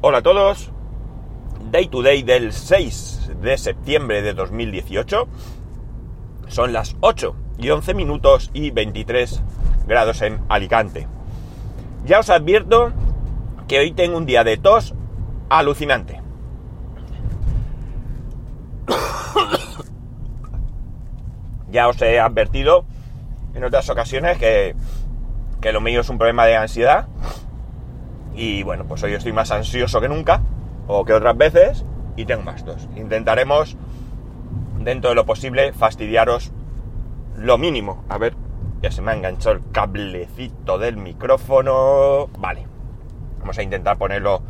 Hola a todos. Day to day del 6 de septiembre de 2018. Son las 8 y 11 minutos y 23 grados en Alicante. Ya os advierto que hoy tengo un día de tos alucinante. ya os he advertido en otras ocasiones que, que lo mío es un problema de ansiedad y bueno, pues hoy estoy más ansioso que nunca, o que otras veces, y tengo más dos. Intentaremos, dentro de lo posible, fastidiaros lo mínimo. A ver, ya se me ha enganchado el cablecito del micrófono. Vale, vamos a intentar ponerlo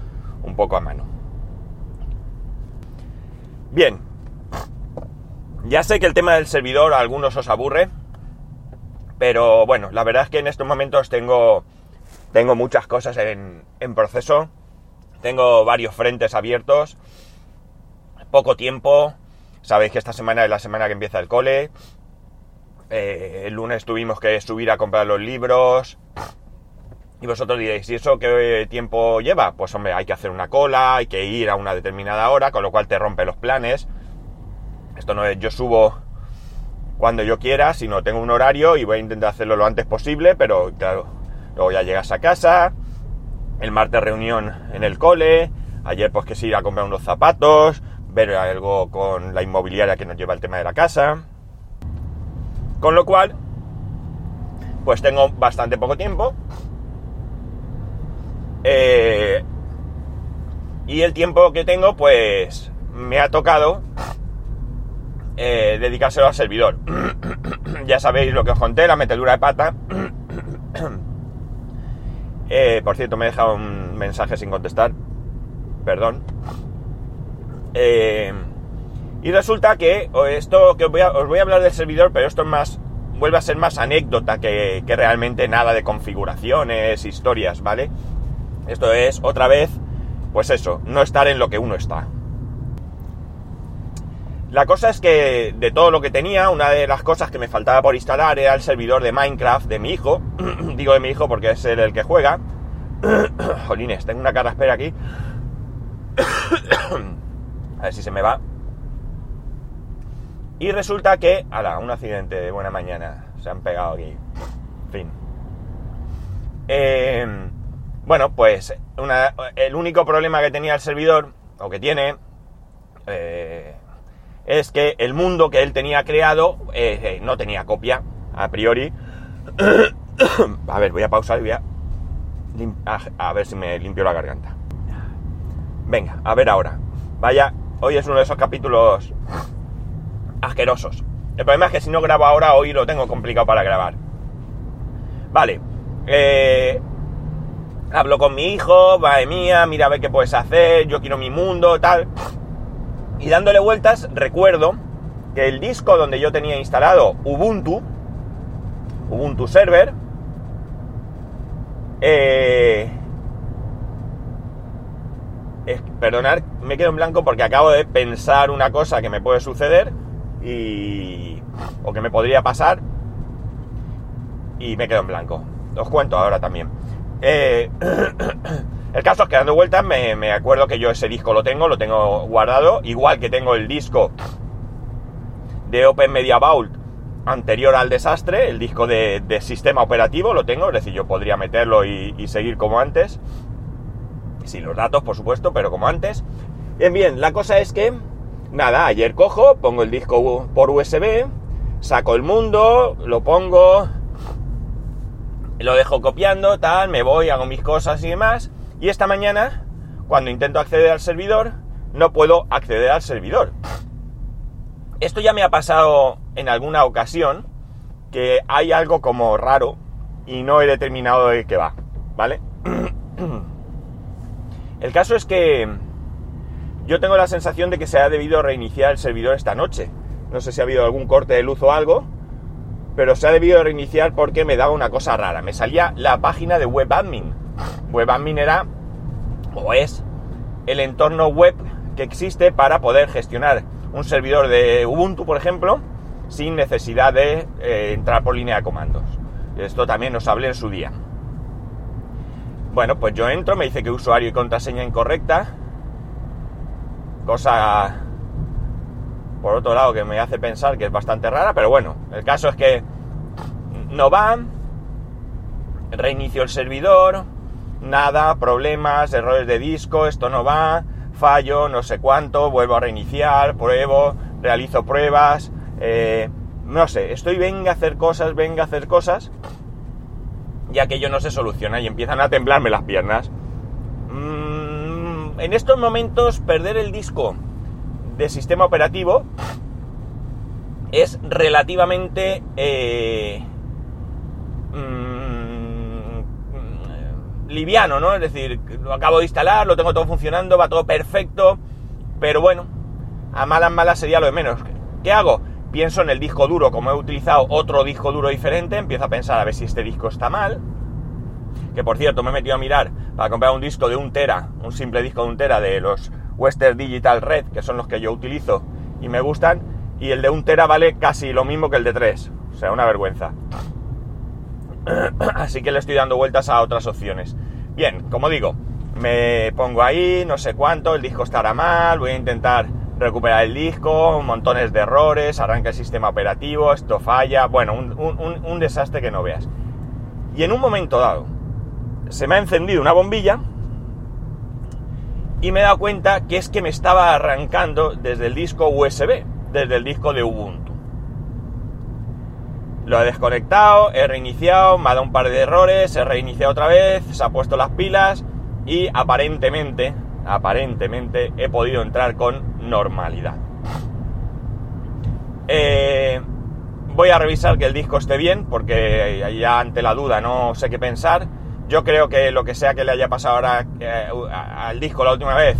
un poco a mano. Bien, ya sé que el tema del servidor a algunos os aburre, pero bueno, la verdad es que en estos momentos tengo tengo muchas cosas en, proceso, tengo varios frentes abiertos, poco tiempo, sabéis que esta semana es la semana que empieza el cole, eh, el lunes tuvimos que subir a comprar los libros, y vosotros diréis, ¿y eso qué tiempo lleva? Pues hombre, hay que hacer una cola, hay que ir a una determinada hora, con lo cual te rompe los planes. Esto no es yo subo cuando yo quiera, sino tengo un horario y voy a intentar hacerlo lo antes posible, pero claro, Ya llegas a casa, el martes reunión en el cole, ayer pues que se ir a comprar unos zapatos, ver algo con la inmobiliaria que nos lleva el tema de la casa. Con lo cual, pues tengo bastante poco tiempo. Eh, y el tiempo que tengo, pues me ha tocado eh, dedicárselo al servidor. ya sabéis lo que os conté, la metedura de pata. Eh, por cierto, me he dejado un mensaje sin contestar. Perdón. Eh, y resulta que esto que os voy, a, hablar del servidor, pero esto es más. vuelve a ser más anécdota que, que realmente nada de configuraciones, historias, ¿vale? Esto es otra vez, pues eso, no estar en lo que uno está. La cosa es que de todo lo que tenía, una de las cosas que me faltaba por instalar era el servidor de Minecraft de mi hijo. Digo de mi hijo porque es el que juega. Jolines, tengo una espera aquí. A ver si se me va. Y resulta que, ala, un accidente de buena mañana. Se han pegado aquí. fin. Em, bueno, pues el único problema que tenía el servidor, o que tiene, eh, es que el mundo que él tenía creado eh, eh, no tenía copia, a priori. a ver, voy a pausar y voy a, a, ver si me limpio la garganta. Venga, a ver ahora. Vaya, hoy es uno de esos capítulos asquerosos. El problema es que si no grabo ahora, hoy lo tengo complicado para grabar. Vale. Eh, hablo con mi hijo, madre mía, mira a ver qué puedes hacer, yo quiero mi mundo, tal. Y dándole vueltas, recuerdo que el disco donde yo tenía instalado Ubuntu, Ubuntu Server, eh, perdonad, me quedo en blanco porque acabo de pensar una cosa que me puede suceder y, o que me podría pasar y me quedo en blanco. Os cuento ahora también. Eh, El caso es que dando vueltas me, acuerdo que yo ese disco lo tengo, lo tengo guardado, igual que tengo el disco de Open Media Vault anterior al desastre, el disco de, sistema operativo lo tengo, es decir, yo podría meterlo y, seguir como antes, sin los datos por supuesto, pero como antes. Bien, bien, la cosa es que, nada, ayer cojo, pongo el disco por USB, saco el mundo, lo pongo, lo dejo copiando, tal, me voy, hago mis cosas y demás, y esta mañana, cuando intento acceder al servidor, no puedo acceder al servidor. Esto ya me ha pasado en alguna ocasión, que hay algo como raro y no he determinado de qué va, ¿vale? El caso es que yo tengo la sensación de que se ha debido reiniciar el servidor esta noche. No sé si ha habido algún corte de luz o algo, pero se ha debido reiniciar porque me daba una cosa rara. Me salía la página de WebAdmin WebAdmin era o es el entorno web que existe para poder gestionar un servidor de Ubuntu, por ejemplo, sin necesidad de eh, entrar por línea de comandos. Esto también nos hablé en su día. bueno, pues yo entro, me dice que usuario y contraseña incorrecta, cosa por otro lado que me hace pensar que es bastante rara, pero bueno, el caso es que no va, reinicio el servidor, nada, problemas, errores de disco, esto no va, fallo, no sé cuánto, vuelvo a reiniciar, pruebo, realizo pruebas, eh, no sé, estoy venga a hacer cosas, venga a hacer cosas, ya que ello no se soluciona y empiezan a temblarme las piernas. Mm, en estos momentos perder el disco de sistema operativo es relativamente eh, mm, liviano, ¿no? Es decir, lo acabo de instalar, lo tengo todo funcionando, va todo perfecto, pero bueno, a malas malas sería lo de menos. ¿Qué hago? Pienso en el disco duro, como he utilizado otro disco duro diferente, empiezo a pensar a ver si este disco está mal. Que por cierto, me he metido a mirar para comprar un disco de un tera, un simple disco de un tera de los Western Digital Red, que son los que yo utilizo y me gustan, y el de un tera vale casi lo mismo que el de 3. O sea, una vergüenza. Así que le estoy dando vueltas a otras opciones. Bien, como digo, me pongo ahí, no sé cuánto, el disco estará mal, voy a intentar recuperar el disco, montones de errores, arranca el sistema operativo, esto falla, bueno, un, desastre que no veas. Y en un momento dado, se me ha encendido una bombilla y me he dado cuenta que es que me estaba arrancando desde el disco USB, desde el disco de Ubuntu. Lo he desconectado, he reiniciado, me ha dado un par de errores, he reiniciado otra vez, se ha puesto las pilas y aparentemente, aparentemente he podido entrar con normalidad. Eh, voy a revisar que el disco esté bien, porque ya ante la duda no sé qué pensar yo creo que lo que sea que le haya pasado ahora eh, al disco la última vez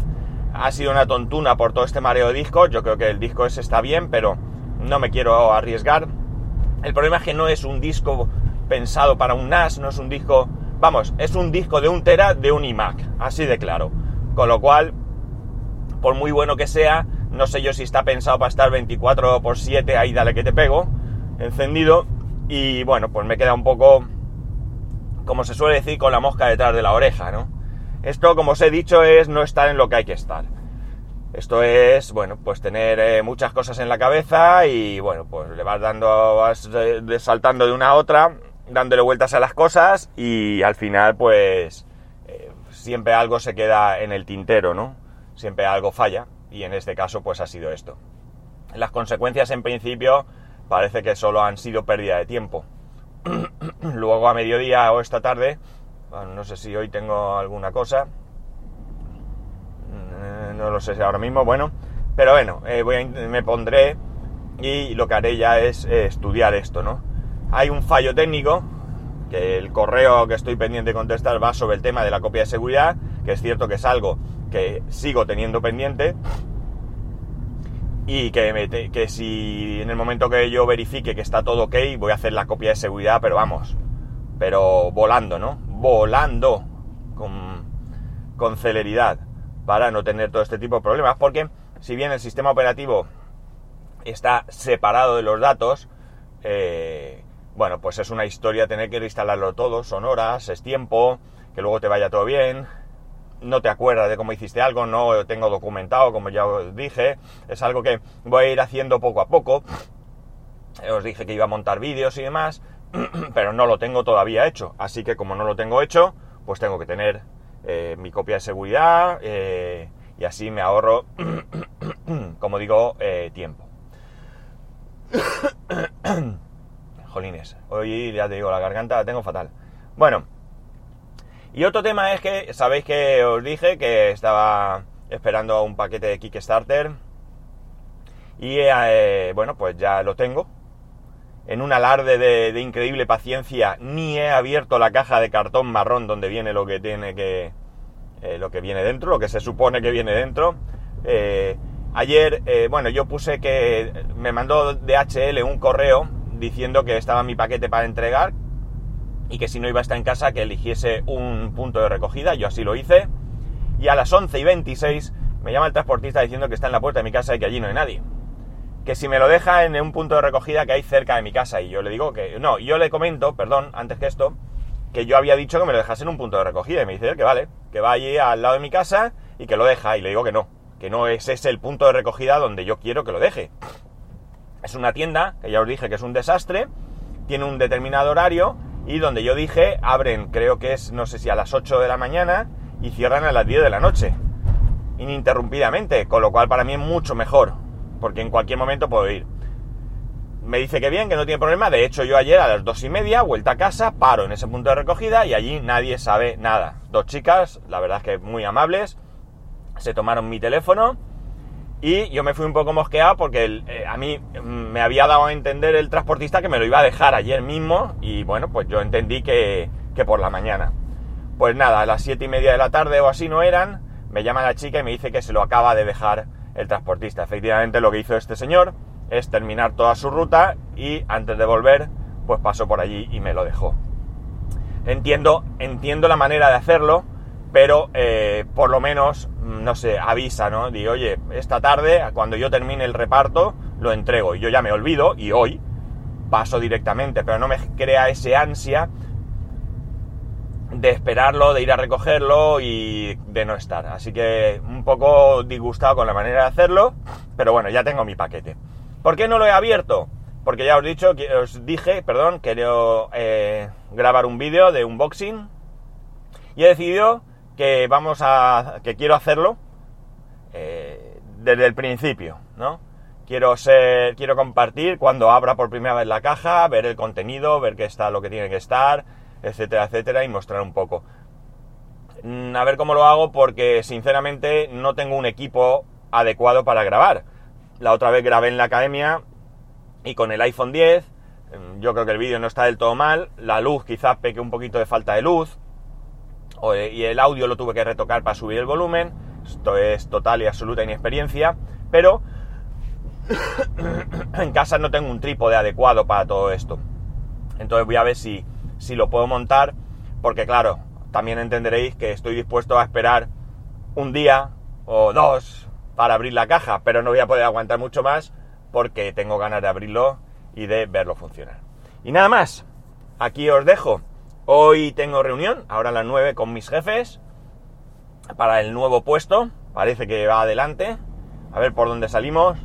ha sido una tontuna por todo este mareo de discos. Yo creo que el disco ese está bien, pero no me quiero arriesgar. El problema es que no es un disco pensado para un NAS, no es un disco... Vamos, es un disco de un tera de un iMac, así de claro. Con lo cual, por muy bueno que sea, no sé yo si está pensado para estar 24 x 7 ahí dale que te pego, encendido. Y bueno, pues me queda un poco como se suele decir, con la mosca detrás de la oreja, ¿no? Esto, como os he dicho, es no estar en lo que hay que estar. Esto es, bueno, pues tener eh, muchas cosas en la cabeza y, bueno, pues le vas dando, vas eh, saltando de una a otra, dándole vueltas a las cosas y al final, pues, eh, siempre algo se queda en el tintero, ¿no? Siempre algo falla y en este caso, pues ha sido esto. Las consecuencias, en principio, parece que solo han sido pérdida de tiempo. Luego a mediodía o esta tarde, no sé si hoy tengo alguna cosa, no lo sé ahora mismo, bueno, pero bueno, eh, voy me pondré y lo que haré ya es eh, estudiar esto, ¿no? Hay un fallo técnico, que el correo que estoy pendiente de contestar va sobre el tema de la copia de seguridad, que es cierto que es algo que sigo teniendo pendiente, y que, que si en el momento que yo verifique que está todo ok, voy a hacer la copia de seguridad, pero vamos, pero volando, ¿no? Volando con, con celeridad para no tener todo este tipo de problemas, porque si bien el sistema operativo está separado de los datos, eh, bueno, pues es una historia tener que instalarlo todo, son horas, es tiempo, que luego te vaya todo bien, no te acuerdas de cómo hiciste algo, no tengo documentado, como ya os dije, es algo que voy a ir haciendo poco a poco. Os dije que iba a montar vídeos y demás, pero no lo tengo todavía hecho, así que como no lo tengo hecho, pues tengo que tener eh, mi copia de seguridad eh, y así me ahorro, como digo, eh, tiempo. Jolines, hoy ya te digo, la garganta la tengo fatal. Bueno, y otro tema es que, sabéis que os dije que estaba esperando un paquete de Kickstarter. Y bueno, pues ya lo tengo. En un alarde de, increíble paciencia, ni he abierto la caja de cartón marrón donde viene lo que tiene que. Eh, lo que viene dentro, lo que se supone que viene dentro. Eh, ayer, bueno, yo puse que me mandó DHL un correo diciendo que estaba mi paquete para entregar, y que si no iba a estar en casa que eligiese un punto de recogida, yo así lo hice, y a las 11 y 26 me llama el transportista diciendo que está en la puerta de mi casa y que allí no hay nadie. Que si me lo deja en un punto de recogida que hay cerca de mi casa, y yo le digo que no, yo le comento, perdón, antes que esto, que yo había dicho que me lo dejase en un punto de recogida. Y me dice que vale, que va allí al lado de mi casa y que lo deja. Y le digo que no, que no es ese el punto de recogida donde yo quiero que lo deje. Es una tienda, que ya os dije que es un desastre, tiene un determinado horario y donde yo dije abren, creo que es, no sé si a las 8 de la mañana y cierran a las 10 de la noche, ininterrumpidamente, con lo cual para mí es mucho mejor, porque en cualquier momento puedo ir. Me dice que bien, que no tiene problema, de hecho yo ayer a las 2 y media, vuelta a casa, paro en ese punto de recogida y allí nadie sabe nada. Dos chicas, la verdad es que muy amables, se tomaron mi teléfono y yo me fui un poco mosqueado porque eh, a mí mm, me había dado a entender el transportista que me lo iba a dejar ayer mismo y bueno, pues yo entendí que, que por la mañana. Pues nada, a las siete y media de la tarde o así no eran, me llama la chica y me dice que se lo acaba de dejar el transportista. Efectivamente lo que hizo este señor es terminar toda su ruta y antes de volver pues pasó por allí y me lo dejó. Entiendo, entiendo la manera de hacerlo, pero eh, por lo menos, mm, no sé, avisa, ¿no? Digo, oye, esta tarde, cuando yo termine el reparto, lo entrego. Y yo ya me olvido, y hoy paso directamente, pero no me crea ese ansia de esperarlo, de ir a recogerlo y de no estar. Así que un poco disgustado con la manera de hacerlo, pero bueno, ya tengo mi paquete. ¿Por qué no lo he abierto? Porque ya os, dicho, os dije, perdón, quiero eh, grabar un vídeo de unboxing y he decidido que vamos a. que quiero hacerlo eh, desde el principio, ¿no? Quiero quiero compartir cuando abra por primera vez la caja, ver el contenido, ver qué está lo que tiene que estar, etcétera, etcétera, y mostrar un poco. Mm, a ver cómo lo hago porque sinceramente no tengo un equipo adecuado para grabar. La otra vez grabé en la academia y con el iPhone 10, mm, yo creo que el vídeo no está del todo mal, la luz quizás peque un poquito de falta de luz, y el audio lo tuve que retocar para subir el volumen. Esto es total y absoluta inexperiencia, pero en casa no tengo un trípode adecuado para todo esto. Entonces voy a ver si, si lo puedo montar, porque claro, también entenderéis que estoy dispuesto a esperar un día o dos para abrir la caja, pero no voy a poder aguantar mucho más porque tengo ganas de abrirlo y de verlo funcionar. Y nada más, aquí os dejo Hoy tengo reunión, ahora a las 9 con mis jefes, para el nuevo puesto. Parece que va adelante. A ver por dónde salimos.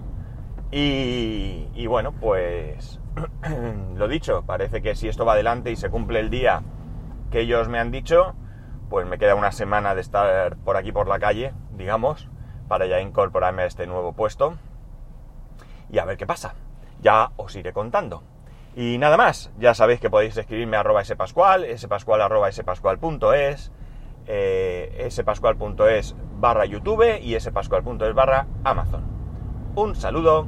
Y, bueno, pues lo dicho, parece que si esto va adelante y se cumple el día que ellos me han dicho, pues me queda una semana de estar por aquí por la calle, digamos, para ya incorporarme a este nuevo puesto. Y a ver qué pasa. Ya os iré contando. Y nada más, ya sabéis que podéis escribirme a arroba spascual, spascual arroba spascual.es, eh, spascual.es barra youtube y spascual.es barra amazon. Un saludo